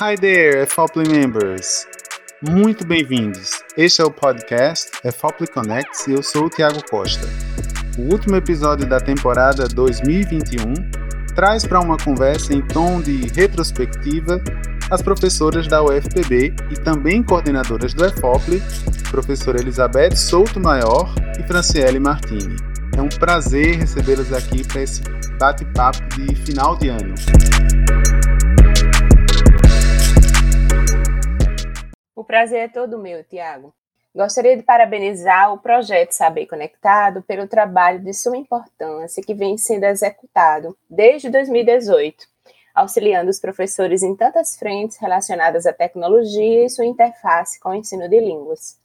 Hi there, EFOPLY members! Muito bem-vindos! Este é o podcast EFOPLY Connects e eu sou o Tiago Costa. O último episódio da temporada 2021 traz para uma conversa em tom de retrospectiva as professoras da UFPB e também coordenadoras do EFOPLY, professora Elizabeth Souto Maior e Franciele Martini. É um prazer recebê-las aqui para esse bate-papo de final de ano. Prazer é todo meu, Tiago. Gostaria de parabenizar o projeto Saber Conectado pelo trabalho de suma importância que vem sendo executado desde 2018, auxiliando os professores em tantas frentes relacionadas à tecnologia e sua interface com o ensino de línguas.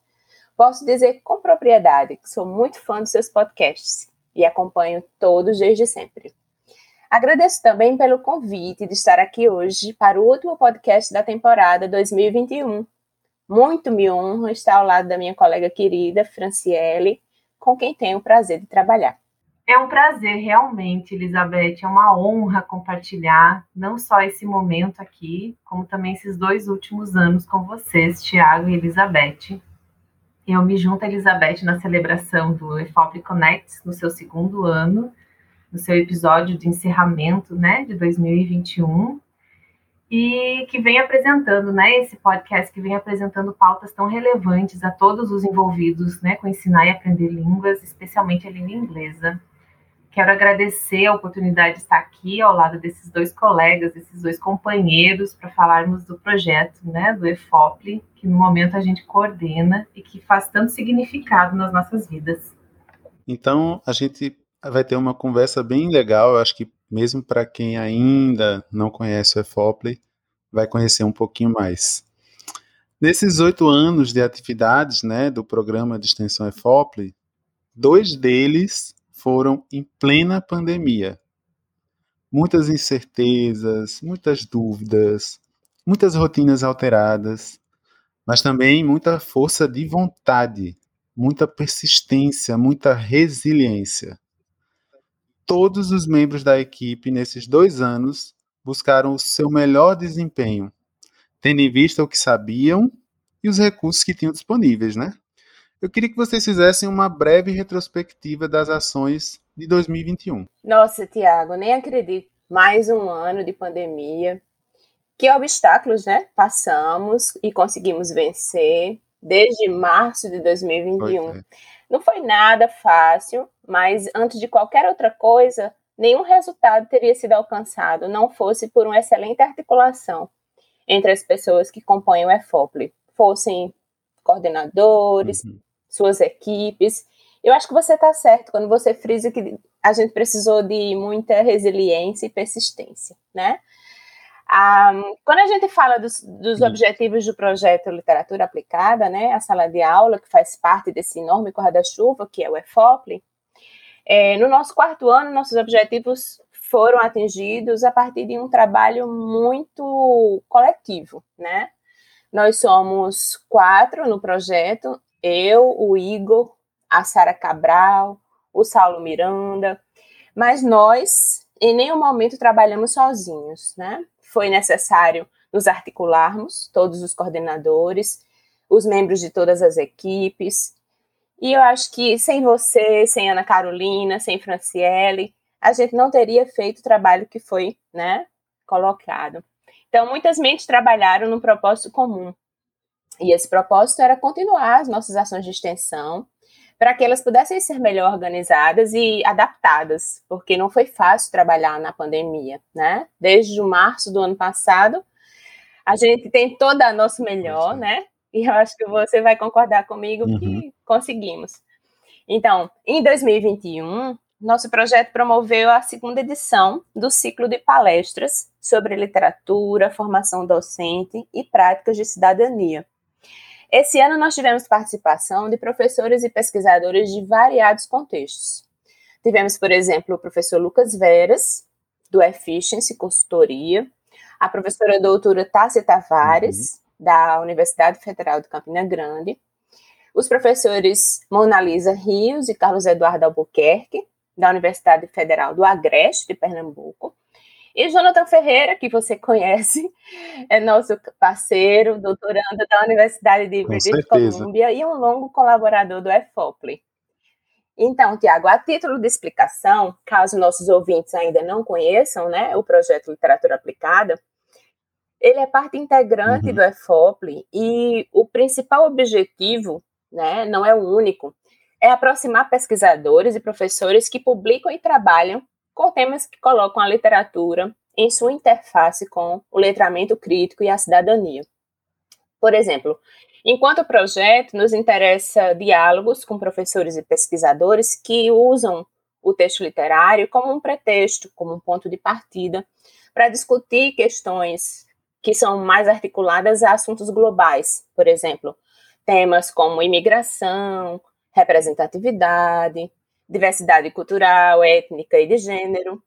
Posso dizer com propriedade que sou muito fã dos seus podcasts e acompanho todos desde sempre. Agradeço também pelo convite de estar aqui hoje para o último podcast da temporada 2021 muito me honro estar ao lado da minha colega querida, Franciele, com quem tenho o prazer de trabalhar. É um prazer, realmente, Elizabeth. É uma honra compartilhar não só esse momento aqui, como também esses dois últimos anos com vocês, Tiago e Elizabeth. Eu me junto a Elizabeth na celebração do EFOP Connect, no seu segundo ano, no seu episódio de encerramento né, de 2021 e que vem apresentando, né, esse podcast que vem apresentando pautas tão relevantes a todos os envolvidos, né, com ensinar e aprender línguas, especialmente a língua inglesa. Quero agradecer a oportunidade de estar aqui ao lado desses dois colegas, desses dois companheiros, para falarmos do projeto, né, do EFOPLE, que no momento a gente coordena e que faz tanto significado nas nossas vidas. Então, a gente vai ter uma conversa bem legal, eu acho que mesmo para quem ainda não conhece o EFOPLE, vai conhecer um pouquinho mais. Nesses oito anos de atividades né, do programa de extensão EFOPLE, dois deles foram em plena pandemia. Muitas incertezas, muitas dúvidas, muitas rotinas alteradas, mas também muita força de vontade, muita persistência, muita resiliência todos os membros da equipe nesses dois anos buscaram o seu melhor desempenho, tendo em vista o que sabiam e os recursos que tinham disponíveis, né? Eu queria que vocês fizessem uma breve retrospectiva das ações de 2021. Nossa, Tiago, nem acredito. Mais um ano de pandemia. Que obstáculos, né? Passamos e conseguimos vencer desde março de 2021. É. Não foi nada fácil, mas antes de qualquer outra coisa, nenhum resultado teria sido alcançado não fosse por uma excelente articulação entre as pessoas que compõem o EFOPLE, fossem coordenadores, uhum. suas equipes. Eu acho que você está certo quando você frisa que a gente precisou de muita resiliência e persistência, né? Um, quando a gente fala dos, dos objetivos do projeto Literatura Aplicada, né, a sala de aula, que faz parte desse enorme guarda-chuva, que é o EFOPLE, é, no nosso quarto ano, nossos objetivos foram atingidos a partir de um trabalho muito coletivo, né? Nós somos quatro no projeto, eu, o Igor, a Sara Cabral, o Saulo Miranda, mas nós em nenhum momento trabalhamos sozinhos, né? Foi necessário nos articularmos, todos os coordenadores, os membros de todas as equipes, e eu acho que sem você, sem Ana Carolina, sem Franciele, a gente não teria feito o trabalho que foi né, colocado. Então, muitas mentes trabalharam num propósito comum. E esse propósito era continuar as nossas ações de extensão para que elas pudessem ser melhor organizadas e adaptadas, porque não foi fácil trabalhar na pandemia, né? Desde março do ano passado, a gente tentou dar nosso melhor, né? E eu acho que você vai concordar comigo uhum. que conseguimos. Então, em 2021, nosso projeto promoveu a segunda edição do ciclo de palestras sobre literatura, formação docente e práticas de cidadania. Esse ano nós tivemos participação de professores e pesquisadores de variados contextos. Tivemos, por exemplo, o professor Lucas Veras, do Efficiency Consultoria, a professora doutora Tássia Tavares, da Universidade Federal de Campina Grande, os professores Mona Lisa Rios e Carlos Eduardo Albuquerque, da Universidade Federal do Agreste, de Pernambuco, E Jonathan Ferreira, que você conhece, é nosso parceiro, doutorando da Universidade de British Columbia e um longo colaborador do EFOPLE. Então, Tiago, a título de explicação, caso nossos ouvintes ainda não conheçam né, o projeto Literatura Aplicada, ele é parte integrante uhum. do EFOPLE e o principal objetivo, né, não é o único, é aproximar pesquisadores e professores que publicam e trabalham com temas que colocam a literatura em sua interface com o letramento crítico e a cidadania. Por exemplo, enquanto projeto, nos interessa diálogos com professores e pesquisadores que usam o texto literário como um pretexto, como um ponto de partida, para discutir questões que são mais articuladas a assuntos globais, por exemplo, temas como imigração, representatividade, diversidade cultural, étnica e de gênero.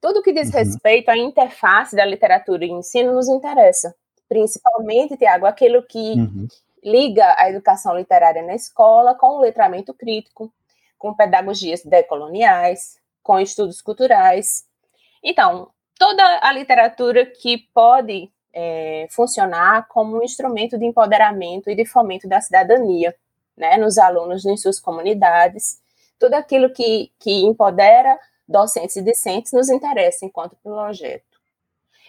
Tudo que diz uhum. respeito à interface da literatura e ensino nos interessa, principalmente, Tiago, aquilo que uhum. liga a educação literária na escola com o letramento crítico, com pedagogias decoloniais, com estudos culturais. Então, toda a literatura que pode é, funcionar como um instrumento de empoderamento e de fomento da cidadania, né, nos alunos em suas comunidades tudo aquilo que, que empodera docentes e discentes nos interessa enquanto projeto.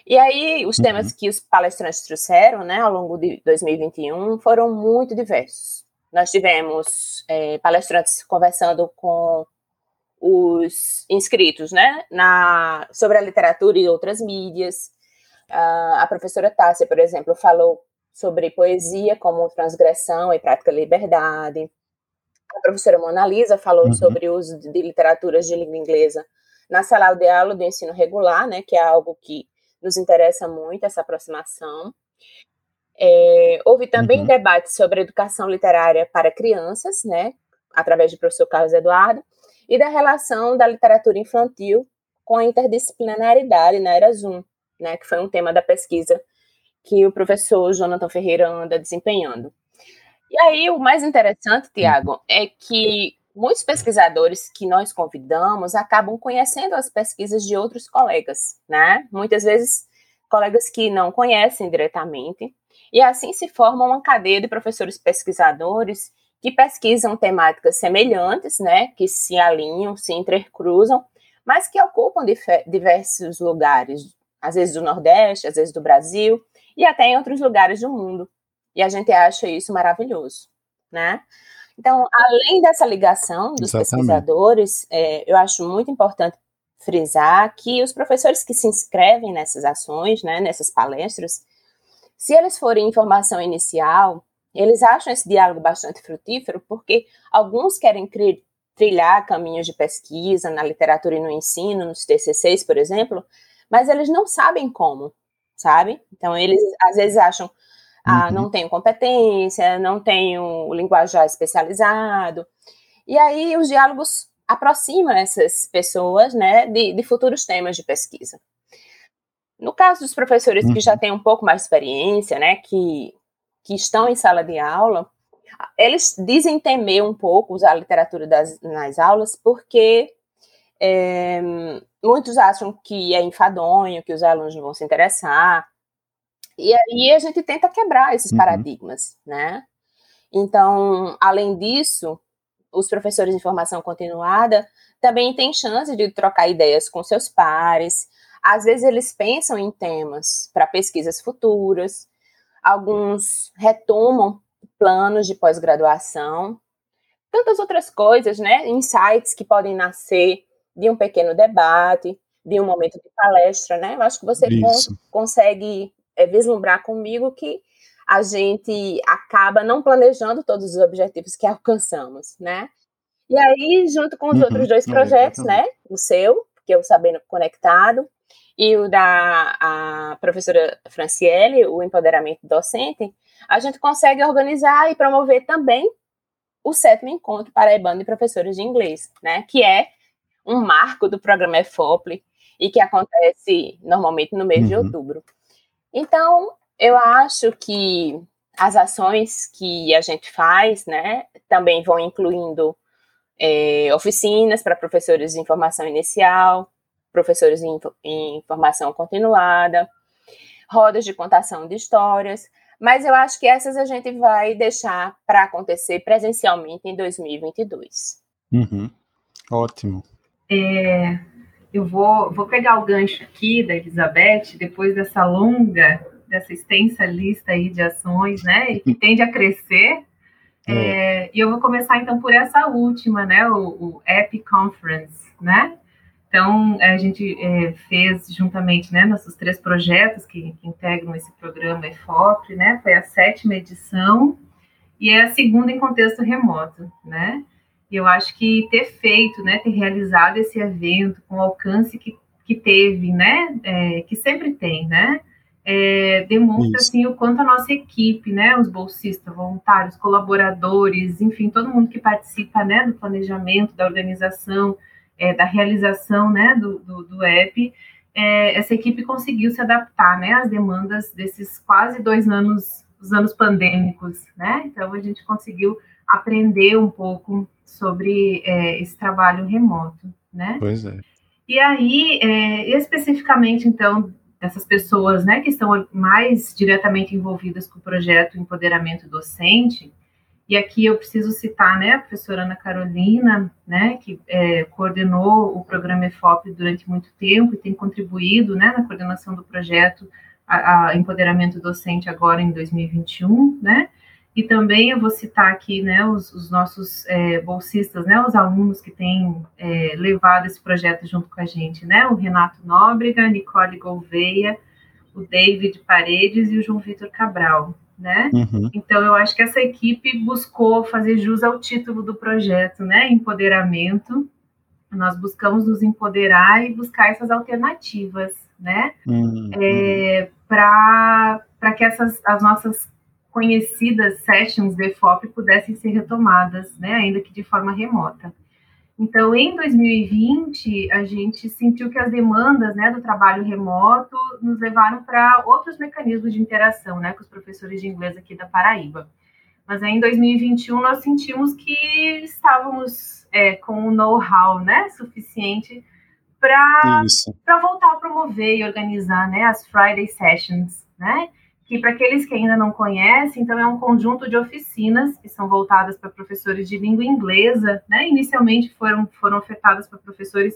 E aí, os uhum. temas que os palestrantes trouxeram, né, ao longo de 2021, foram muito diversos. Nós tivemos é, palestrantes conversando com os inscritos, né, na, sobre a literatura e outras mídias. Uh, a professora Tássia, por exemplo, falou sobre poesia como transgressão e prática de liberdade. A professora Mona Lisa falou uhum. sobre o uso de literaturas de língua inglesa na sala de aula do ensino regular, né, que é algo que nos interessa muito, essa aproximação. É, houve também uhum. debate sobre educação literária para crianças, né, através do professor Carlos Eduardo, e da relação da literatura infantil com a interdisciplinaridade na era Zoom, né, que foi um tema da pesquisa que o professor Jonathan Ferreira anda desempenhando. E aí, o mais interessante, Tiago, é que muitos pesquisadores que nós convidamos acabam conhecendo as pesquisas de outros colegas, né? Muitas vezes, colegas que não conhecem diretamente. E assim se forma uma cadeia de professores pesquisadores que pesquisam temáticas semelhantes, né? Que se alinham, se intercruzam, mas que ocupam diversos lugares, às vezes do Nordeste, às vezes do Brasil e até em outros lugares do mundo. E a gente acha isso maravilhoso, né? Então, além dessa ligação dos Exatamente. pesquisadores, é, eu acho muito importante frisar que os professores que se inscrevem nessas ações, né, nessas palestras, se eles forem em formação inicial, eles acham esse diálogo bastante frutífero, porque alguns querem trilhar caminhos de pesquisa na literatura e no ensino, nos TCCs, por exemplo, mas eles não sabem como, sabe? Então, eles às vezes acham, ah, uhum. não tenho competência, não tenho linguajar especializado. E aí os diálogos aproximam essas pessoas, né, de, de futuros temas de pesquisa. No caso dos professores que já uhum. têm um pouco mais de experiência, né, que, que estão em sala de aula, eles dizem temer um pouco usar a literatura das, nas aulas, porque é, muitos acham que é enfadonho, que os alunos não vão se interessar, e aí a gente tenta quebrar esses uhum. paradigmas, né? Então, além disso, os professores de formação continuada também têm chance de trocar ideias com seus pares. Às vezes eles pensam em temas para pesquisas futuras, alguns retomam planos de pós-graduação, tantas outras coisas, né? Insights que podem nascer de um pequeno debate, de um momento de palestra, né? Eu acho que você con consegue é, vislumbrar comigo que a gente acaba não planejando todos os objetivos que alcançamos, né? E aí, junto com os uhum, outros dois é, projetos, é, né? O seu, que é o Sabendo Conectado, e o da professora Franciele, o Empoderamento Docente, a gente consegue organizar e promover também o sétimo encontro paraibano de professores de inglês, né? Que é um marco do programa EFOPLE e que acontece normalmente no mês uhum. de outubro. Então, eu acho que as ações que a gente faz, né, também vão incluindo é, oficinas para professores de formação inicial, professores em, em formação continuada, rodas de contação de histórias, mas eu acho que essas a gente vai deixar para acontecer presencialmente em 2022. Uhum. Ótimo. É, eu vou, vou pegar o gancho aqui da Elizabeth, depois dessa longa, dessa extensa lista aí de ações, né, e que tende a crescer. É. É, e eu vou começar então por essa última, né, o, o App Conference, né? Então, a gente é, fez juntamente, né, nossos três projetos que, que integram esse programa EFOP, né, foi a sétima edição e é a segunda em contexto remoto, né? E eu acho que ter feito, né, ter realizado esse evento com o alcance que, que teve, né, é, que sempre tem, né, é, demonstra assim o quanto a nossa equipe, né, os bolsistas, voluntários, colaboradores, enfim, todo mundo que participa, né, do planejamento, da organização, é, da realização, né, do, do, do app, é, essa equipe conseguiu se adaptar, né, às demandas desses quase dois anos, os anos pandêmicos, né, então a gente conseguiu aprender um pouco sobre é, esse trabalho remoto, né? Pois é. E aí, é, especificamente, então, dessas pessoas, né, que estão mais diretamente envolvidas com o projeto Empoderamento Docente, e aqui eu preciso citar, né, a professora Ana Carolina, né, que é, coordenou o programa EFOP durante muito tempo e tem contribuído, né, na coordenação do projeto a, a Empoderamento Docente agora em 2021, né, e também eu vou citar aqui né, os, os nossos é, bolsistas, né, os alunos que têm é, levado esse projeto junto com a gente, né, o Renato Nóbrega, a Nicole Gouveia, o David Paredes e o João Vitor Cabral. Né? Uhum. Então, eu acho que essa equipe buscou fazer jus ao título do projeto, né? Empoderamento. Nós buscamos nos empoderar e buscar essas alternativas, né? Uhum. É, Para que essas, as nossas conhecidas sessions de FOP pudessem ser retomadas, né, ainda que de forma remota. Então, em 2020, a gente sentiu que as demandas né, do trabalho remoto nos levaram para outros mecanismos de interação né, com os professores de inglês aqui da Paraíba. Mas aí, em 2021, nós sentimos que estávamos é, com o know-how né, suficiente para voltar a promover e organizar né, as Friday Sessions, né? Que para aqueles que ainda não conhecem, então é um conjunto de oficinas que são voltadas para professores de língua inglesa, né? Inicialmente foram, foram ofertadas para professores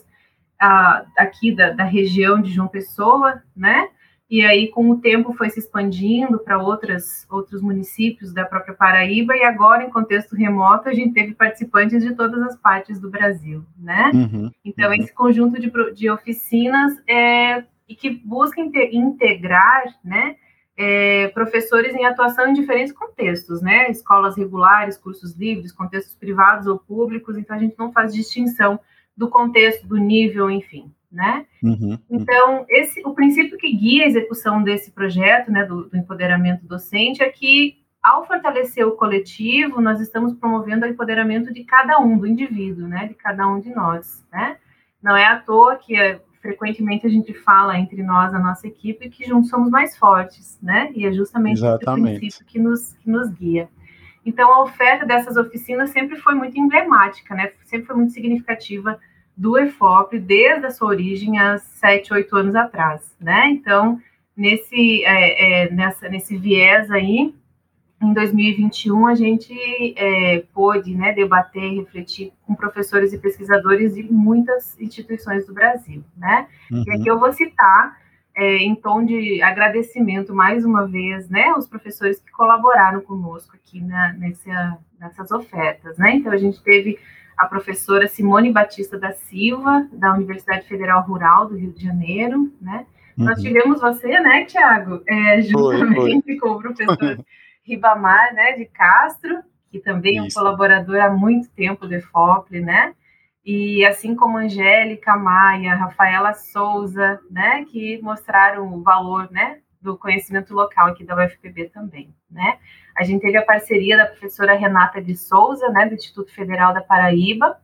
uh, aqui da, da região de João Pessoa, né? E aí, com o tempo, foi se expandindo para outros municípios da própria Paraíba, e agora, em contexto remoto, a gente teve participantes de todas as partes do Brasil, né? Uhum, então, uhum. esse conjunto de, de oficinas é, e que busca integrar, né? É, professores em atuação em diferentes contextos, né? Escolas regulares, cursos livres, contextos privados ou públicos, então a gente não faz distinção do contexto, do nível, enfim, né? Uhum, uhum. então, esse, o princípio que guia a execução desse projeto, né, do, do empoderamento docente, é que ao fortalecer o coletivo, nós estamos promovendo o empoderamento de cada um, do indivíduo, né, de cada um de nós, né? Não é à toa que frequentemente a gente fala entre nós, a nossa equipe, que juntos somos mais fortes, né? E é justamente Exatamente. esse princípio que nos, que nos guia. Então, a oferta dessas oficinas sempre foi muito emblemática, né? Sempre foi muito significativa do EFOP desde a sua origem há sete, oito anos atrás, né? Então, nesse, é, é, nessa, nesse viés aí, em 2021 a gente é, pôde né, debater e refletir com professores e pesquisadores de muitas instituições do Brasil. Né? Uhum. E aqui eu vou citar, é, em tom de agradecimento mais uma vez, né, os professores que colaboraram conosco aqui na, nessa, nessas ofertas. Né? Então a gente teve a professora Simone Batista da Silva, da Universidade Federal Rural do Rio de Janeiro. Né? Uhum. Nós tivemos você, né, Tiago, é, juntamente foi, foi. com o professor Ribamar, né, de Castro, que também Isso. é um colaborador há muito tempo do EFOP, né? E assim como Angélica Maia, Rafaela Souza, né, que mostraram o valor, né, do conhecimento local aqui da UFPB também, né? A gente teve a parceria da professora Renata de Souza, né, do Instituto Federal da Paraíba,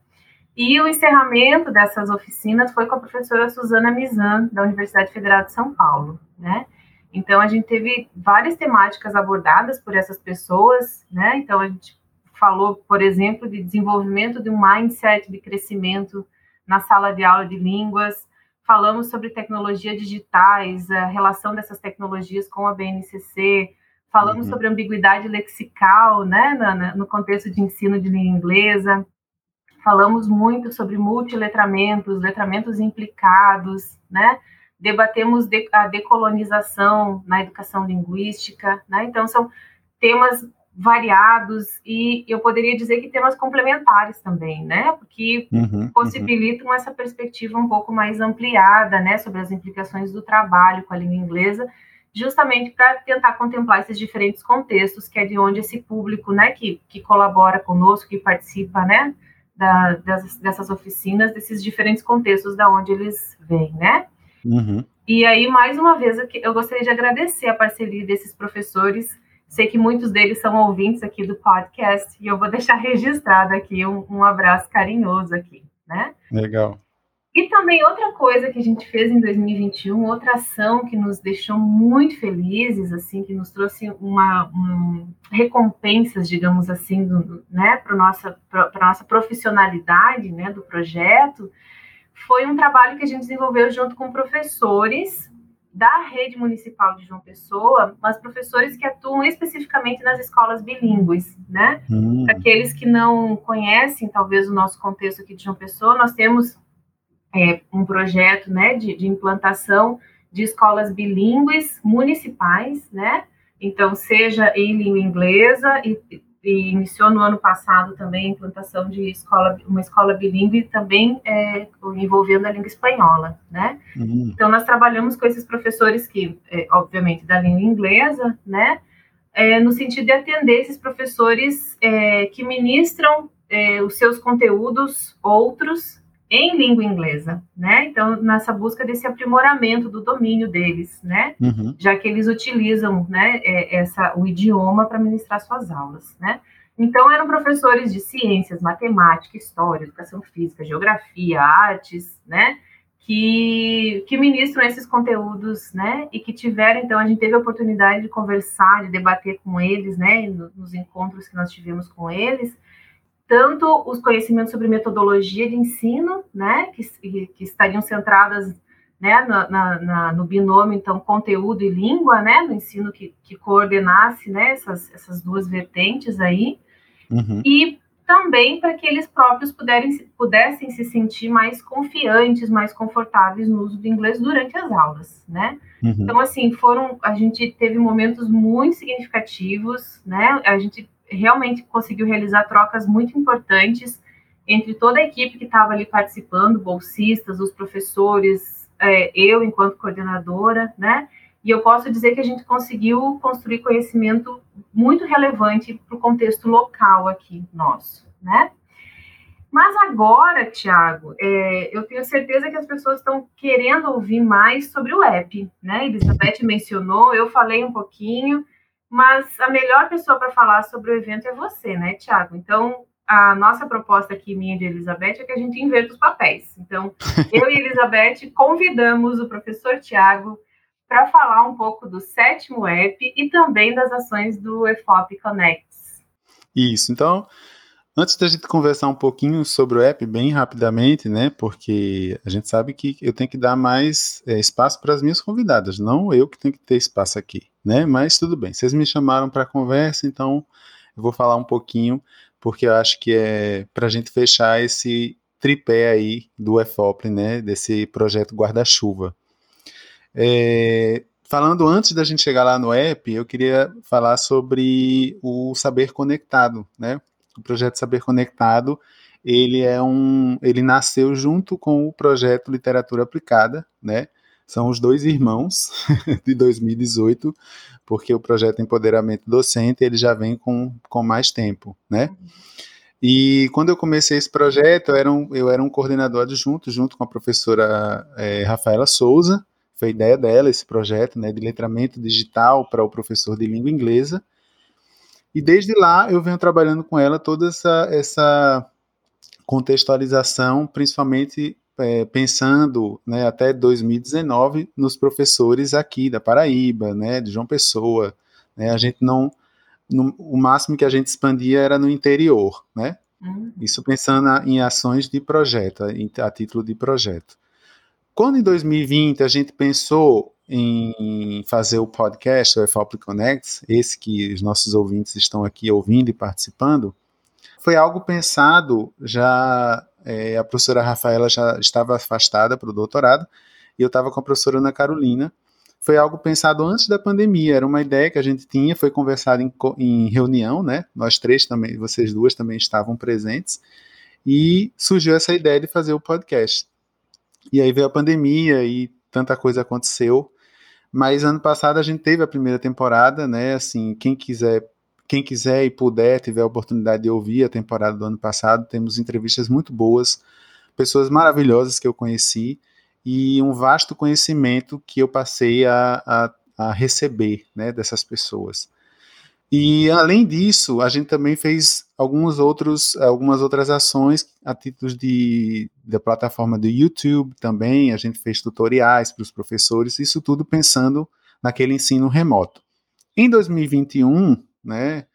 e o encerramento dessas oficinas foi com a professora Suzana Mizan, da Universidade Federal de São Paulo, né? Então, a gente teve várias temáticas abordadas por essas pessoas, né? Então, a gente falou, por exemplo, de desenvolvimento de um mindset de crescimento na sala de aula de línguas, falamos sobre tecnologias digitais, a relação dessas tecnologias com a BNCC, falamos uhum. sobre ambiguidade lexical, né, no, no contexto de ensino de língua inglesa, falamos muito sobre multiletramentos, letramentos implicados, né, debatemos de, a decolonização na educação linguística, né, então são temas variados e eu poderia dizer que temas complementares também, né? Porque uhum, uhum. possibilitam uhum. essa perspectiva um pouco mais ampliada, né, sobre as implicações do trabalho com a língua inglesa, justamente para tentar contemplar esses diferentes contextos, que é de onde esse público, né, que, que colabora conosco, que participa, né, da, das, dessas oficinas, desses diferentes contextos da onde eles vêm, né? Uhum. E aí, mais uma vez, eu gostaria de agradecer a parceria desses professores Sei que muitos deles são ouvintes aqui do podcast e eu vou deixar registrado aqui um, um abraço carinhoso aqui, né? Legal. E também outra coisa que a gente fez em 2021, outra ação que nos deixou muito felizes, assim, que nos trouxe uma um, recompensas, digamos assim, do, né, para nossa para nossa profissionalidade, né, do projeto, foi um trabalho que a gente desenvolveu junto com professores da rede municipal de João Pessoa, mas professores que atuam especificamente nas escolas bilíngues, né? Hum. Para aqueles que não conhecem, talvez, o nosso contexto aqui de João Pessoa, nós temos é, um projeto, né, de, de implantação de escolas bilíngues municipais, né? Então, seja em língua inglesa e e iniciou no ano passado também a implantação de escola, uma escola bilíngue também é, envolvendo a língua espanhola, né? Uhum. Então nós trabalhamos com esses professores que, é, obviamente, da língua inglesa, né? É, no sentido de atender esses professores é, que ministram é, os seus conteúdos outros em língua inglesa, né? Então, nessa busca desse aprimoramento do domínio deles, né? Uhum. Já que eles utilizam, né, é, essa, o idioma para ministrar suas aulas, né? Então, eram professores de ciências, matemática, história, educação física, geografia, artes, né? Que, que ministram esses conteúdos, né? E que tiveram, então, a gente teve a oportunidade de conversar, de debater com eles, né? Nos encontros que nós tivemos com eles, tanto os conhecimentos sobre metodologia de ensino, né, que, que estariam centradas né, na, na, no binômio, então, conteúdo e língua, né, no ensino que, que coordenasse, né, essas, essas duas vertentes aí, uhum. e também para que eles próprios puderem, pudessem se sentir mais confiantes, mais confortáveis no uso do inglês durante as aulas, né? Uhum. Então, assim, foram, a gente teve momentos muito significativos, né? A gente realmente conseguiu realizar trocas muito importantes entre toda a equipe que estava ali participando, bolsistas, os professores, é, eu enquanto coordenadora, né? E eu posso dizer que a gente conseguiu construir conhecimento muito relevante para o contexto local aqui nosso, né? Mas agora, Tiago, é, eu tenho certeza que as pessoas estão querendo ouvir mais sobre o app, né? Elizabeth mencionou, eu falei um pouquinho, mas a melhor pessoa para falar sobre o evento é você, né, Tiago? Então, a nossa proposta aqui, minha e de Elizabeth, é que a gente inverta os papéis. Então, eu e Elizabeth convidamos o professor Tiago para falar um pouco do sétimo app e também das ações do EFOP Connects. Isso, então, Antes da gente conversar um pouquinho sobre o app, bem rapidamente, né? Porque a gente sabe que eu tenho que dar mais é, espaço para as minhas convidadas, não eu que tenho que ter espaço aqui, né? Mas tudo bem, vocês me chamaram para conversa, então eu vou falar um pouquinho, porque eu acho que é para a gente fechar esse tripé aí do EFOP, né? Desse projeto guarda-chuva. É, falando antes da gente chegar lá no app, eu queria falar sobre o saber conectado, né? O projeto Saber Conectado, ele é um, ele nasceu junto com o projeto Literatura Aplicada, né? São os dois irmãos de 2018, porque o projeto Empoderamento Docente ele já vem com, com mais tempo, né? E quando eu comecei esse projeto, eu era um, eu era um coordenador adjunto, junto com a professora é, Rafaela Souza, foi ideia dela esse projeto, né, de letramento digital para o professor de língua inglesa, e desde lá eu venho trabalhando com ela toda essa, essa contextualização, principalmente é, pensando né, até 2019 nos professores aqui da Paraíba, né, de João Pessoa. Né, a gente não. No, o máximo que a gente expandia era no interior, né? Uhum. Isso pensando em ações de projeto, a título de projeto. Quando em 2020 a gente pensou em fazer o podcast, o EFOP Connects, esse que os nossos ouvintes estão aqui ouvindo e participando, foi algo pensado já. É, a professora Rafaela já estava afastada para o doutorado e eu estava com a professora Ana Carolina. Foi algo pensado antes da pandemia, era uma ideia que a gente tinha, foi conversado em, em reunião, né? Nós três também, vocês duas também estavam presentes, e surgiu essa ideia de fazer o podcast. E aí veio a pandemia e tanta coisa aconteceu. Mas ano passado a gente teve a primeira temporada, né? Assim, quem quiser, quem quiser e puder, tiver a oportunidade de ouvir a temporada do ano passado, temos entrevistas muito boas, pessoas maravilhosas que eu conheci e um vasto conhecimento que eu passei a, a, a receber, né, dessas pessoas. E além disso, a gente também fez alguns outros, algumas outras ações a título de da plataforma do YouTube também. A gente fez tutoriais para os professores, isso tudo pensando naquele ensino remoto. Em 2021, né,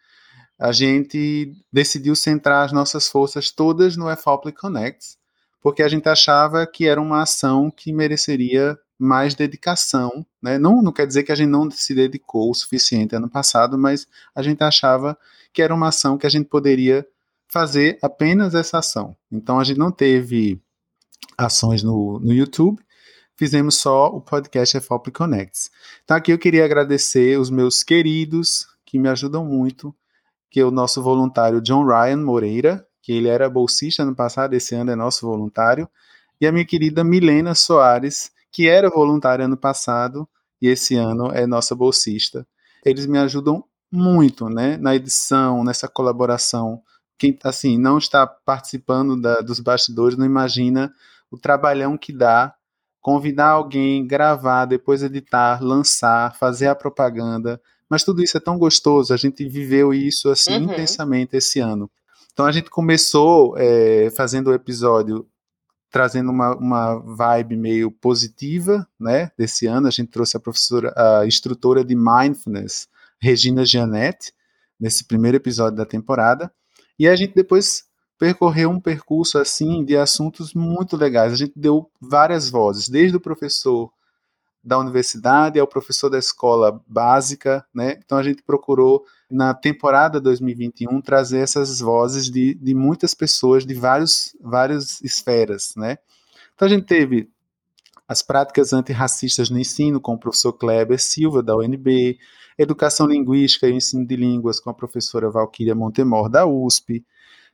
a gente decidiu centrar as nossas forças todas no EFOPLE Connects, porque a gente achava que era uma ação que mereceria mais dedicação, né? Não, não quer dizer que a gente não se dedicou o suficiente ano passado, mas a gente achava que era uma ação que a gente poderia fazer apenas essa ação. Então a gente não teve ações no, no YouTube, fizemos só o podcast FOP Connects. Então aqui eu queria agradecer os meus queridos que me ajudam muito, que é o nosso voluntário John Ryan Moreira, que ele era bolsista no passado, esse ano é nosso voluntário, e a minha querida Milena Soares, que era voluntária ano passado e esse ano é nossa bolsista. Eles me ajudam muito, né, na edição, nessa colaboração. Quem assim não está participando da, dos bastidores não imagina o trabalhão que dá convidar alguém, gravar, depois editar, lançar, fazer a propaganda. Mas tudo isso é tão gostoso. A gente viveu isso assim uhum. intensamente esse ano. Então a gente começou é, fazendo o episódio trazendo uma, uma vibe meio positiva, né? Desse ano a gente trouxe a professora, a instrutora de mindfulness, Regina Gianetti, nesse primeiro episódio da temporada, e a gente depois percorreu um percurso assim de assuntos muito legais. A gente deu várias vozes, desde o professor da universidade ao professor da escola básica, né? Então a gente procurou na temporada 2021 trazer essas vozes de, de muitas pessoas de vários, várias esferas, né? Então a gente teve as práticas antirracistas no ensino com o professor Kleber Silva da UNB, educação linguística e ensino de línguas com a professora Valquíria Montemor da USP.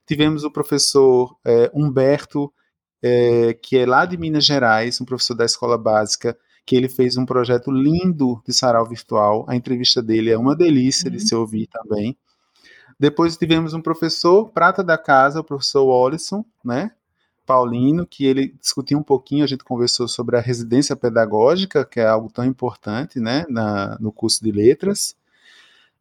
Tivemos o professor é, Humberto, é, que é lá de Minas Gerais, um professor da escola básica, que ele fez um projeto lindo de sarau virtual. A entrevista dele é uma delícia uhum. de se ouvir também. Depois tivemos um professor, prata da casa, o professor Wallison, né? Paulino, que ele discutiu um pouquinho, a gente conversou sobre a residência pedagógica, que é algo tão importante, né, na, no curso de letras.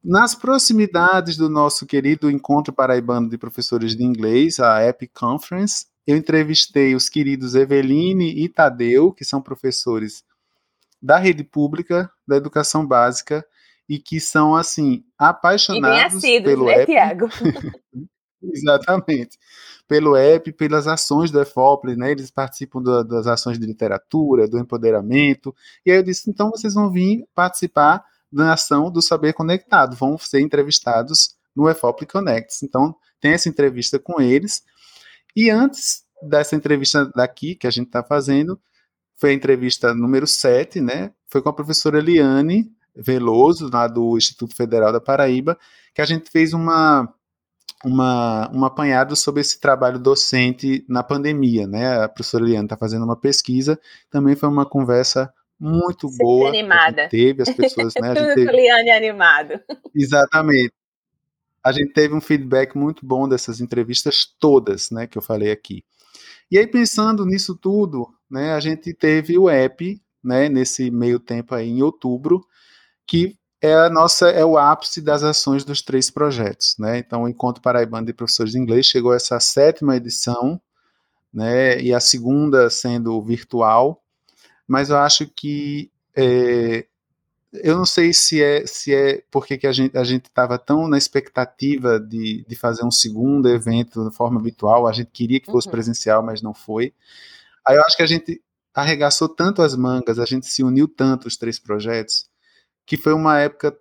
Nas proximidades do nosso querido Encontro Paraibano de Professores de Inglês, a Epic Conference, eu entrevistei os queridos Eveline e Tadeu, que são professores da rede pública, da educação básica, e que são, assim, apaixonados pelo né. Tiago? Exatamente. Pelo app, pelas ações do EFOPLE, né? Eles participam do, das ações de literatura, do empoderamento. E aí eu disse, então vocês vão vir participar da ação do Saber Conectado, vão ser entrevistados no EFOPLE Connects. Então, tem essa entrevista com eles. E antes dessa entrevista daqui, que a gente está fazendo, foi a entrevista número 7, né? Foi com a professora Eliane Veloso, lá do Instituto Federal da Paraíba, que a gente fez uma, uma, um apanhado sobre esse trabalho docente na pandemia, né? A professora Eliane está fazendo uma pesquisa, também foi uma conversa muito Sempre boa. animada. Teve as pessoas, né? A gente teve... Eliane animado. Exatamente. A gente teve um feedback muito bom dessas entrevistas todas, né, que eu falei aqui. E aí, pensando nisso tudo, né, a gente teve o app, né, nesse meio tempo aí, em outubro, que é a nossa é o ápice das ações dos três projetos, né? Então, o Encontro Paraibano de Professores de Inglês chegou a essa sétima edição, né? E a segunda sendo virtual, mas eu acho que é, eu não sei se é se é porque que a gente a gente estava tão na expectativa de, de fazer um segundo evento de forma virtual, a gente queria que fosse uhum. presencial, mas não foi. Aí eu acho que a gente arregaçou tanto as mangas, a gente se uniu tanto os três projetos, que foi uma época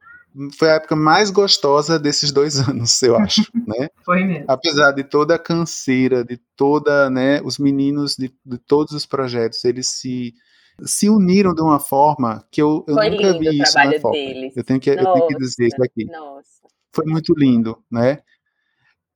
foi a época mais gostosa desses dois anos, eu acho, né? Foi mesmo. Apesar de toda a canseira, de toda, né, os meninos de, de todos os projetos, eles se se uniram de uma forma que eu, eu nunca vi isso na FOP. Eu tenho que, Nossa. eu tenho que dizer isso aqui. Nossa. Foi muito lindo, né?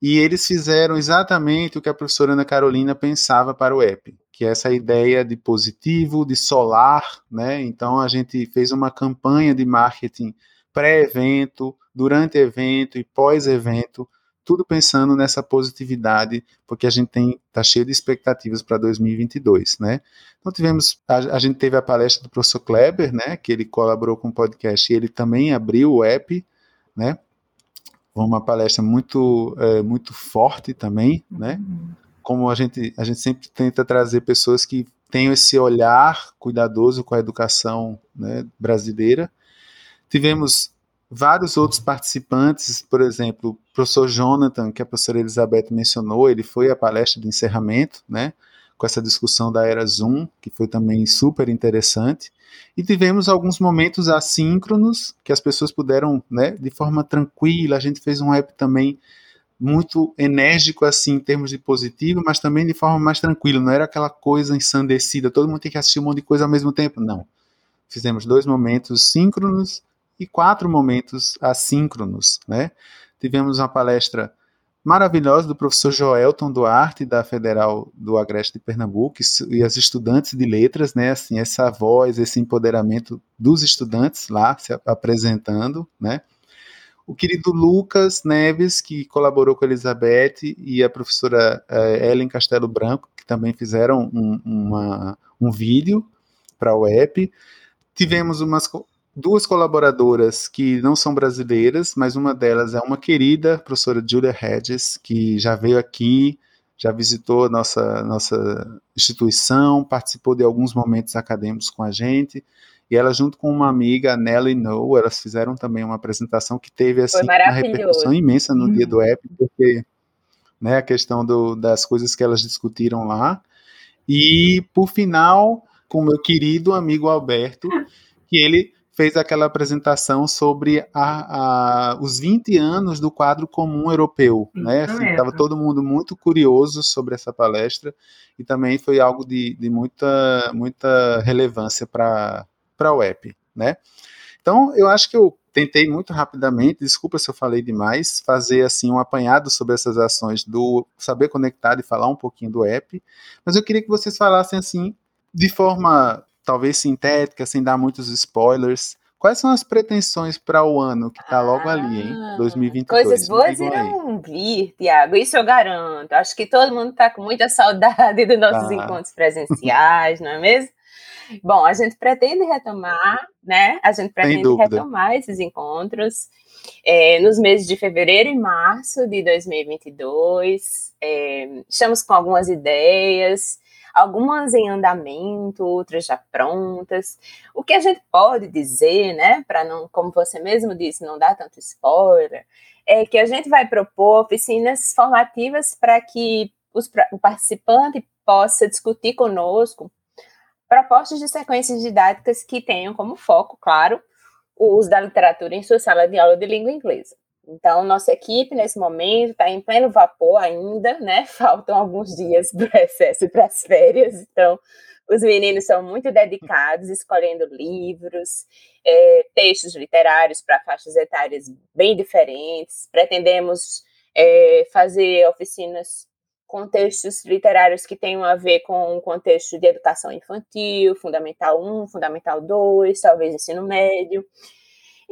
E eles fizeram exatamente o que a professora Ana Carolina pensava para o app, que é essa ideia de positivo, de solar, né? Então a gente fez uma campanha de marketing pré-evento, durante evento e pós-evento, tudo pensando nessa positividade, porque a gente tem tá cheio de expectativas para 2022, né? Então tivemos a, a, gente teve a palestra do professor Kleber, né, que ele colaborou com o podcast e ele também abriu o app, né? Foi uma palestra muito é, muito forte também, né? Como a gente a gente sempre tenta trazer pessoas que tenham esse olhar cuidadoso com a educação né, brasileira. Tivemos vários outros participantes, por exemplo, o professor Jonathan, que a professora Elizabeth mencionou, ele foi à palestra de encerramento, né, com essa discussão da era Zoom, que foi também super interessante. E tivemos alguns momentos assíncronos, que as pessoas puderam, né, de forma tranquila, a gente fez um app também muito enérgico assim em termos de positivo, mas também de forma mais tranquila, não era aquela coisa ensandecida, todo mundo tem que assistir um monte de coisa ao mesmo tempo, não. Fizemos dois momentos síncronos e quatro momentos assíncronos, né? Tivemos uma palestra maravilhosa do professor Joelton Duarte, da Federal do Agreste de Pernambuco, e as estudantes de letras, né, assim, essa voz, esse empoderamento dos estudantes lá se apresentando, né, o querido Lucas Neves, que colaborou com a Elizabeth, e a professora uh, Ellen Castelo Branco, que também fizeram um, uma, um vídeo para o app. Tivemos umas duas colaboradoras que não são brasileiras, mas uma delas é uma querida professora Julia Hedges, que já veio aqui, já visitou nossa, nossa instituição, participou de alguns momentos acadêmicos com a gente, e ela junto com uma amiga, Nelly No, elas fizeram também uma apresentação que teve assim, uma repercussão imensa no dia do uhum. app, porque né, a questão do, das coisas que elas discutiram lá, e por final, com meu querido amigo Alberto, que ele fez aquela apresentação sobre a, a, os 20 anos do quadro comum europeu. Né? Estava assim, todo mundo muito curioso sobre essa palestra e também foi algo de, de muita, muita relevância para a UEP. Né? Então, eu acho que eu tentei muito rapidamente, desculpa se eu falei demais, fazer assim um apanhado sobre essas ações do Saber Conectar e falar um pouquinho do app, mas eu queria que vocês falassem assim, de forma talvez sintética, sem dar muitos spoilers. Quais são as pretensões para o ano que está logo ah, ali, hein? 2022. Coisas boas irão vir, Tiago, isso eu garanto. Acho que todo mundo está com muita saudade dos nossos ah. encontros presenciais, não é mesmo? Bom, a gente pretende retomar, né? A gente pretende retomar esses encontros é, nos meses de fevereiro e março de 2022. É, estamos com algumas ideias algumas em andamento, outras já prontas. O que a gente pode dizer, né, para não, como você mesmo disse, não dar tanto spoiler, é que a gente vai propor oficinas formativas para que os, o participante possa discutir conosco propostas de sequências didáticas que tenham como foco, claro, o uso da literatura em sua sala de aula de língua inglesa. Então, nossa equipe, nesse momento, está em pleno vapor ainda, né? Faltam alguns dias para o recesso e para as férias. Então, os meninos são muito dedicados, escolhendo livros, é, textos literários para faixas etárias bem diferentes. Pretendemos é, fazer oficinas com textos literários que tenham a ver com o contexto de educação infantil, Fundamental 1, Fundamental 2, talvez ensino médio.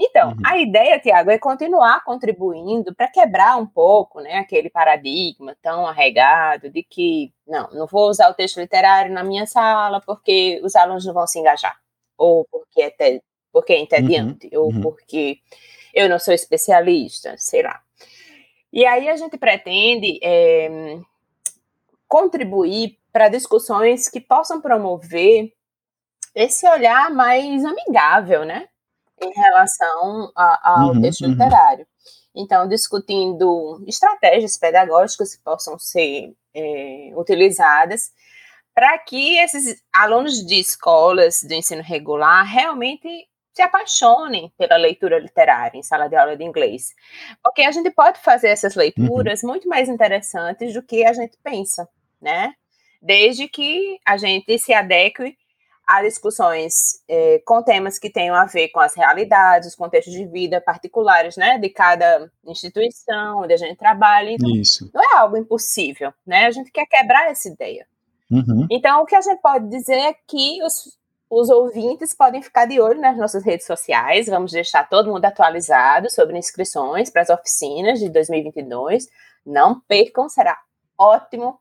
Então, uhum. a ideia, Tiago, é continuar contribuindo para quebrar um pouco né, aquele paradigma tão arregado de que, não, não vou usar o texto literário na minha sala porque os alunos não vão se engajar, ou porque é, te, porque é entediante, uhum. ou uhum. porque eu não sou especialista, sei lá. E aí a gente pretende é, contribuir para discussões que possam promover esse olhar mais amigável, né? Em relação a, ao uhum, texto uhum. literário. Então, discutindo estratégias pedagógicas que possam ser é, utilizadas para que esses alunos de escolas do ensino regular realmente se apaixonem pela leitura literária em sala de aula de inglês. Porque a gente pode fazer essas leituras uhum. muito mais interessantes do que a gente pensa, né? Desde que a gente se adeque a discussões eh, com temas que tenham a ver com as realidades, os contextos de vida particulares, né, de cada instituição onde a gente trabalha. Então, Isso. não é algo impossível, né? A gente quer quebrar essa ideia. Uhum. Então, o que a gente pode dizer é que os, os ouvintes podem ficar de olho nas nossas redes sociais. Vamos deixar todo mundo atualizado sobre inscrições para as oficinas de 2022. Não percam, será ótimo.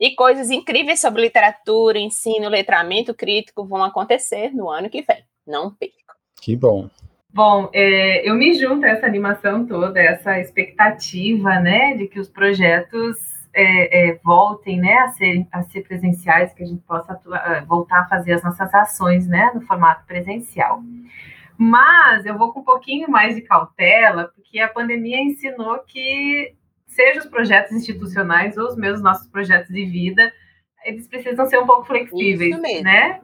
E coisas incríveis sobre literatura, ensino, letramento crítico vão acontecer no ano que vem. Não percam. Que bom. Bom, é, eu me junto a essa animação toda, essa expectativa, né, de que os projetos é, é, voltem né, a, ser, a ser presenciais, que a gente possa atuar, voltar a fazer as nossas ações né, no formato presencial. Mas eu vou com um pouquinho mais de cautela, porque a pandemia ensinou que, seja os projetos institucionais ou os meus nossos projetos de vida, eles precisam ser um pouco flexíveis, né?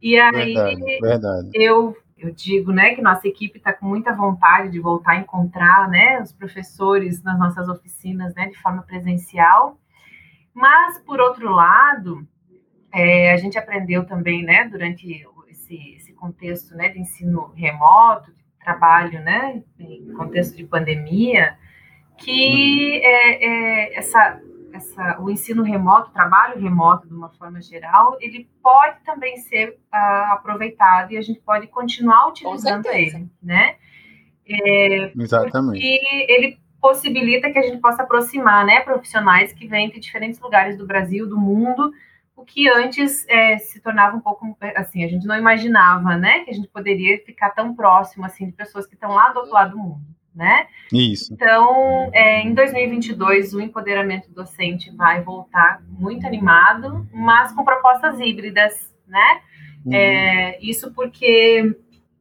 E aí verdade, verdade. eu eu digo, né, que nossa equipe está com muita vontade de voltar a encontrar, né, os professores nas nossas oficinas, né, de forma presencial. Mas, por outro lado, é, a gente aprendeu também, né, durante esse, esse contexto, né, de ensino remoto, de trabalho, né, em contexto de pandemia, que é, é, essa essa, o ensino remoto, o trabalho remoto de uma forma geral, ele pode também ser uh, aproveitado e a gente pode continuar utilizando ele, né? É, Exatamente. E ele possibilita que a gente possa aproximar, né, profissionais que vêm de diferentes lugares do Brasil, do mundo, o que antes é, se tornava um pouco assim, a gente não imaginava, né, que a gente poderia ficar tão próximo assim de pessoas que estão lá do outro lado do mundo né? Isso. Então, é, em 2022, o empoderamento docente vai voltar muito animado, mas com propostas híbridas, né? Uhum. É, isso porque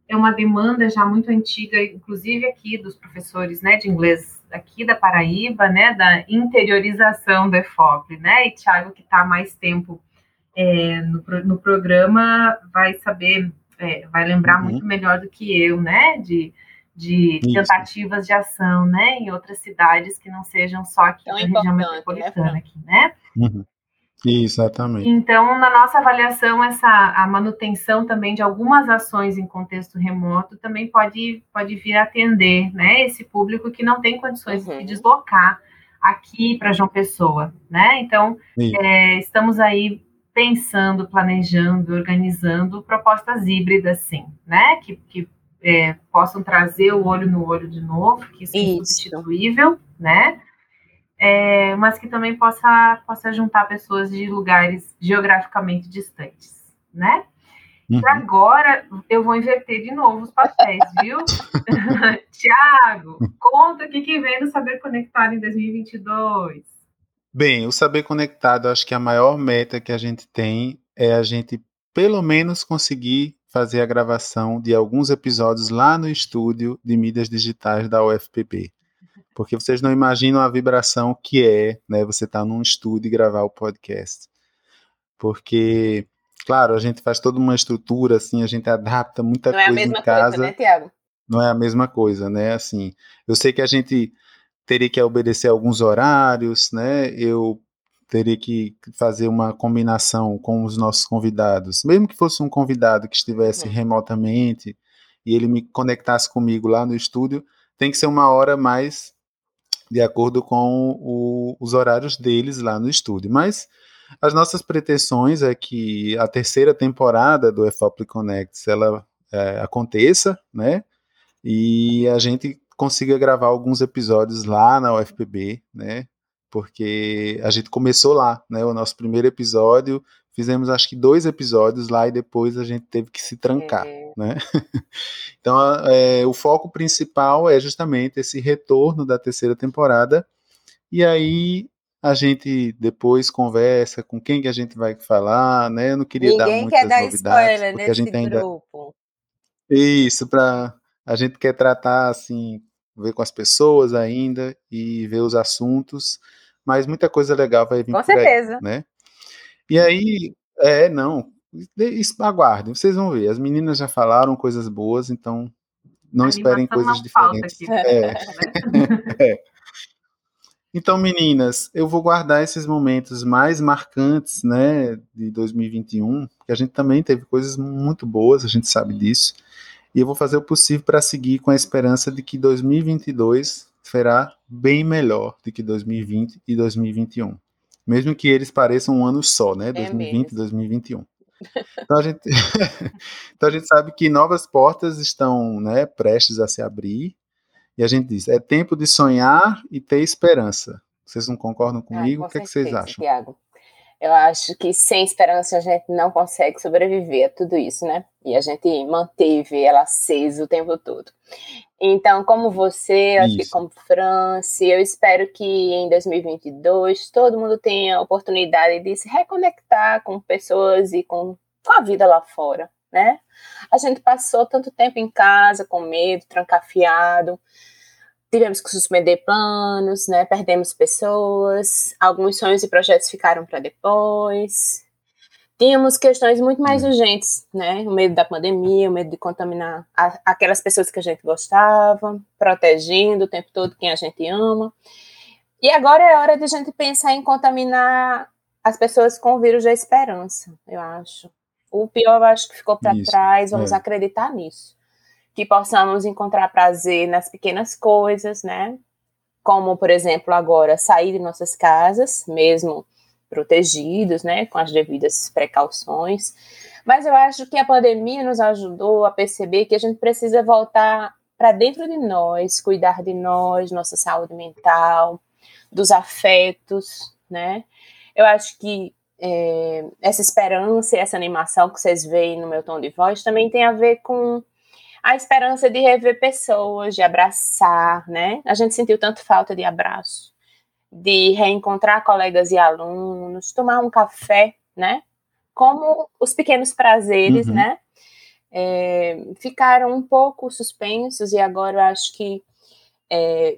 é uma demanda já muito antiga, inclusive aqui dos professores, né, de inglês aqui da Paraíba, né, da interiorização do EFOP, né? E Thiago, que está mais tempo é, no, no programa, vai saber, é, vai lembrar uhum. muito melhor do que eu, né? De de Isso. tentativas de ação, né, em outras cidades que não sejam só aqui Tão na região né, metropolitana, né? aqui, né? Uhum. Exatamente. Então, na nossa avaliação, essa a manutenção também de algumas ações em contexto remoto também pode, pode vir a atender, né, esse público que não tem condições uhum. de se deslocar aqui para João Pessoa, né? Então, é, estamos aí pensando, planejando, organizando propostas híbridas, sim, né? Que, que é, possam trazer o olho no olho de novo, que isso, é insubstituível, né? É, mas que também possa, possa juntar pessoas de lugares geograficamente distantes, né? Uhum. E agora eu vou inverter de novo os papéis, viu? Tiago, conta o que, que vem no Saber Conectado em 2022. Bem, o Saber Conectado, acho que a maior meta que a gente tem é a gente pelo menos conseguir fazer a gravação de alguns episódios lá no estúdio de mídias digitais da UFPB. Porque vocês não imaginam a vibração que é, né, você estar tá num estúdio e gravar o podcast. Porque, claro, a gente faz toda uma estrutura, assim, a gente adapta muita não coisa é em casa. Coisa, né, Tiago? Não é a mesma coisa, né? Assim, eu sei que a gente teria que obedecer alguns horários, né? Eu teria que fazer uma combinação com os nossos convidados, mesmo que fosse um convidado que estivesse uhum. remotamente e ele me conectasse comigo lá no estúdio, tem que ser uma hora mais de acordo com o, os horários deles lá no estúdio. Mas as nossas pretensões é que a terceira temporada do EFOP Connects ela é, aconteça, né? E a gente consiga gravar alguns episódios lá na UFPB, né? Porque a gente começou lá, né? O nosso primeiro episódio, fizemos acho que dois episódios lá e depois a gente teve que se trancar, é. né? então, é, o foco principal é justamente esse retorno da terceira temporada e aí a gente depois conversa com quem que a gente vai falar, né? Eu não queria Ninguém dar muitas quer dar novidades, spoiler porque a gente ainda grupo. isso para a gente quer tratar assim ver com as pessoas ainda e ver os assuntos, mas muita coisa legal vai vir com por certeza. aí, né? E aí É, não. Aguardem, vocês vão ver. As meninas já falaram coisas boas, então não esperem coisas diferentes. É. é. Então, meninas, eu vou guardar esses momentos mais marcantes, né, de 2021, porque a gente também teve coisas muito boas, a gente sabe disso. E eu vou fazer o possível para seguir com a esperança de que 2022 será bem melhor do que 2020 e 2021. Mesmo que eles pareçam um ano só, né? 2020 e 2021. Então a, gente, então a gente sabe que novas portas estão né, prestes a se abrir. E a gente diz: é tempo de sonhar e ter esperança. Vocês não concordam comigo? Ah, com o que, é que vocês acham? Tiago. Eu acho que sem esperança a gente não consegue sobreviver a tudo isso, né? E a gente manteve ela acesa o tempo todo. Então, como você, acho que como Franci, eu espero que em 2022 todo mundo tenha a oportunidade de se reconectar com pessoas e com, com a vida lá fora, né? A gente passou tanto tempo em casa com medo, trancafiado, tivemos que suspender planos, né? Perdemos pessoas, alguns sonhos e projetos ficaram para depois. Tínhamos questões muito mais hum. urgentes, né? O medo da pandemia, o medo de contaminar a, aquelas pessoas que a gente gostava, protegendo o tempo todo quem a gente ama. E agora é hora de a gente pensar em contaminar as pessoas com o vírus da esperança, eu acho. O pior, eu acho que ficou para trás, vamos é. acreditar nisso que possamos encontrar prazer nas pequenas coisas, né? Como, por exemplo, agora sair de nossas casas, mesmo protegidos, né, com as devidas precauções. Mas eu acho que a pandemia nos ajudou a perceber que a gente precisa voltar para dentro de nós, cuidar de nós, nossa saúde mental, dos afetos, né? Eu acho que é, essa esperança e essa animação que vocês veem no meu tom de voz também tem a ver com a esperança de rever pessoas, de abraçar, né? A gente sentiu tanto falta de abraço, de reencontrar colegas e alunos, tomar um café, né? Como os pequenos prazeres, uhum. né? É, ficaram um pouco suspensos e agora eu acho que é,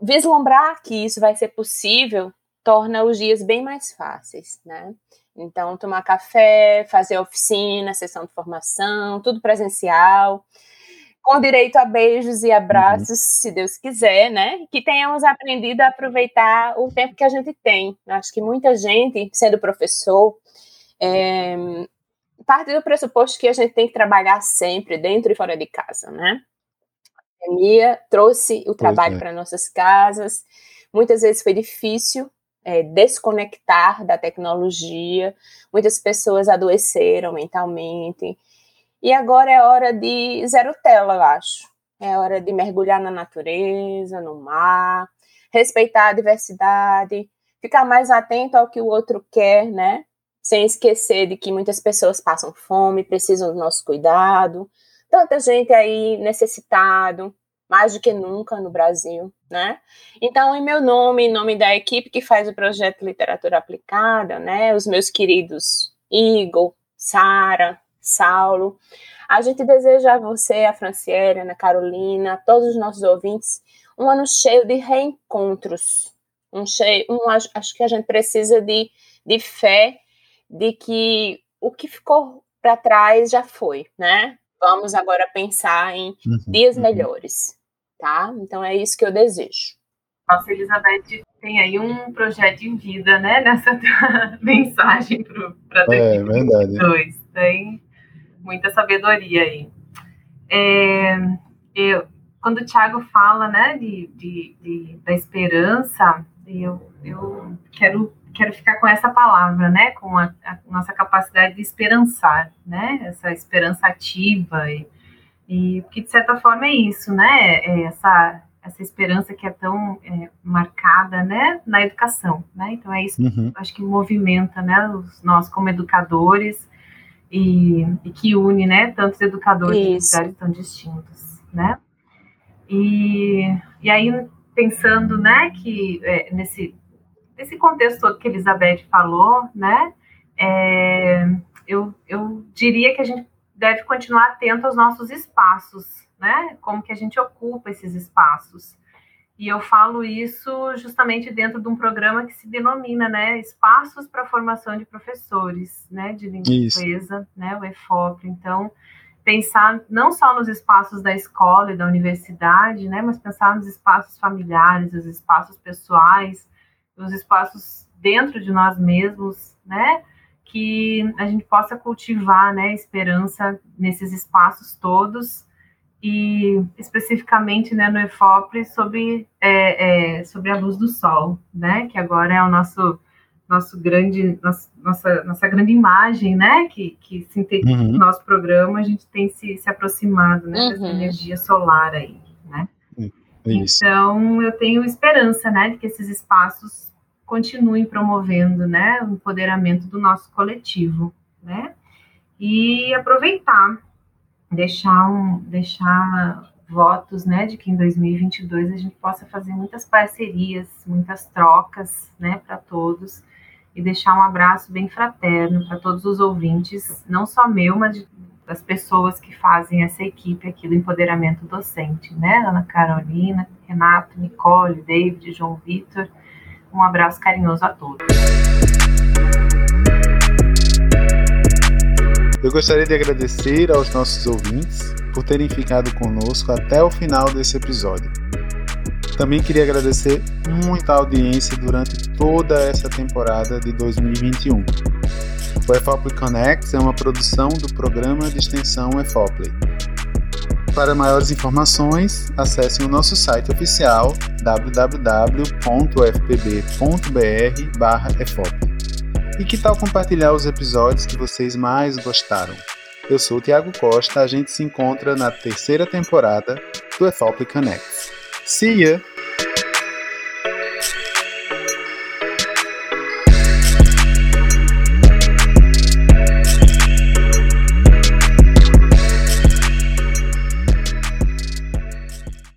vislumbrar que isso vai ser possível torna os dias bem mais fáceis, né? Então, tomar café, fazer oficina, sessão de formação, tudo presencial, com direito a beijos e abraços, uhum. se Deus quiser, né? Que tenhamos aprendido a aproveitar o tempo que a gente tem. Acho que muita gente, sendo professor, é, parte do pressuposto que a gente tem que trabalhar sempre, dentro e fora de casa, né? A pandemia trouxe o trabalho é. para nossas casas, muitas vezes foi difícil, é, desconectar da tecnologia. Muitas pessoas adoeceram mentalmente. E agora é hora de zero tela, eu acho. É hora de mergulhar na natureza, no mar, respeitar a diversidade, ficar mais atento ao que o outro quer, né? Sem esquecer de que muitas pessoas passam fome, precisam do nosso cuidado. Tanta gente aí necessitado, mais do que nunca no Brasil, né? Então, em meu nome, em nome da equipe que faz o projeto Literatura Aplicada, né, os meus queridos Igor, Sara, Saulo, a gente deseja a você, a Franciele, a Ana Carolina, a todos os nossos ouvintes, um ano cheio de reencontros, um cheio, um, acho que a gente precisa de, de fé de que o que ficou para trás já foi, né? Vamos agora pensar em uhum, dias uhum. melhores, tá? Então é isso que eu desejo. Nossa, Elizabeth tem aí um projeto em vida, né? Nessa mensagem para É verdade. Tem muita sabedoria aí. É, eu, quando o Tiago fala, né, de, de, de, da esperança, eu, eu quero quero ficar com essa palavra, né, com a, a nossa capacidade de esperançar, né, essa esperança ativa e, e que de certa forma é isso, né, é essa essa esperança que é tão é, marcada, né, na educação, né, então é isso uhum. que acho que movimenta, né, os, nós como educadores e, e que une, né, tantos educadores isso. de lugares tão distintos, né, e, e aí pensando, né, que é, nesse nesse contexto todo que a Elizabeth falou, né, é, eu, eu diria que a gente deve continuar atento aos nossos espaços, né, como que a gente ocupa esses espaços. E eu falo isso justamente dentro de um programa que se denomina, né, Espaços para a Formação de Professores, né, de língua isso. inglesa, né, o EFOP. Então, pensar não só nos espaços da escola e da universidade, né, mas pensar nos espaços familiares, os espaços pessoais, os espaços dentro de nós mesmos, né, que a gente possa cultivar, né, esperança nesses espaços todos e especificamente né, no EFOP sobre, é, é, sobre a luz do sol, né, que agora é o nosso nosso grande nossa nossa grande imagem, né, que que sintetiza uhum. o nosso programa, a gente tem se, se aproximado né, uhum. dessa energia solar aí, né? Isso. Então eu tenho esperança, né, de que esses espaços continuem promovendo, né, o empoderamento do nosso coletivo, né? E aproveitar deixar, um, deixar votos, né, de que em 2022 a gente possa fazer muitas parcerias, muitas trocas, né, para todos e deixar um abraço bem fraterno para todos os ouvintes, não só meu, mas de, das pessoas que fazem essa equipe aqui do empoderamento docente, né, Ana Carolina, Renato, Nicole, David, João Vitor, um abraço carinhoso a todos. Eu gostaria de agradecer aos nossos ouvintes por terem ficado conosco até o final desse episódio. Também queria agradecer muito a audiência durante toda essa temporada de 2021. O EFOPLE Connects é uma produção do programa de extensão EFOPLE. Para maiores informações, acessem o nosso site oficial www.fpb.br/efople. E que tal compartilhar os episódios que vocês mais gostaram? Eu sou o Thiago Costa, a gente se encontra na terceira temporada do EFOP Connect. See ya!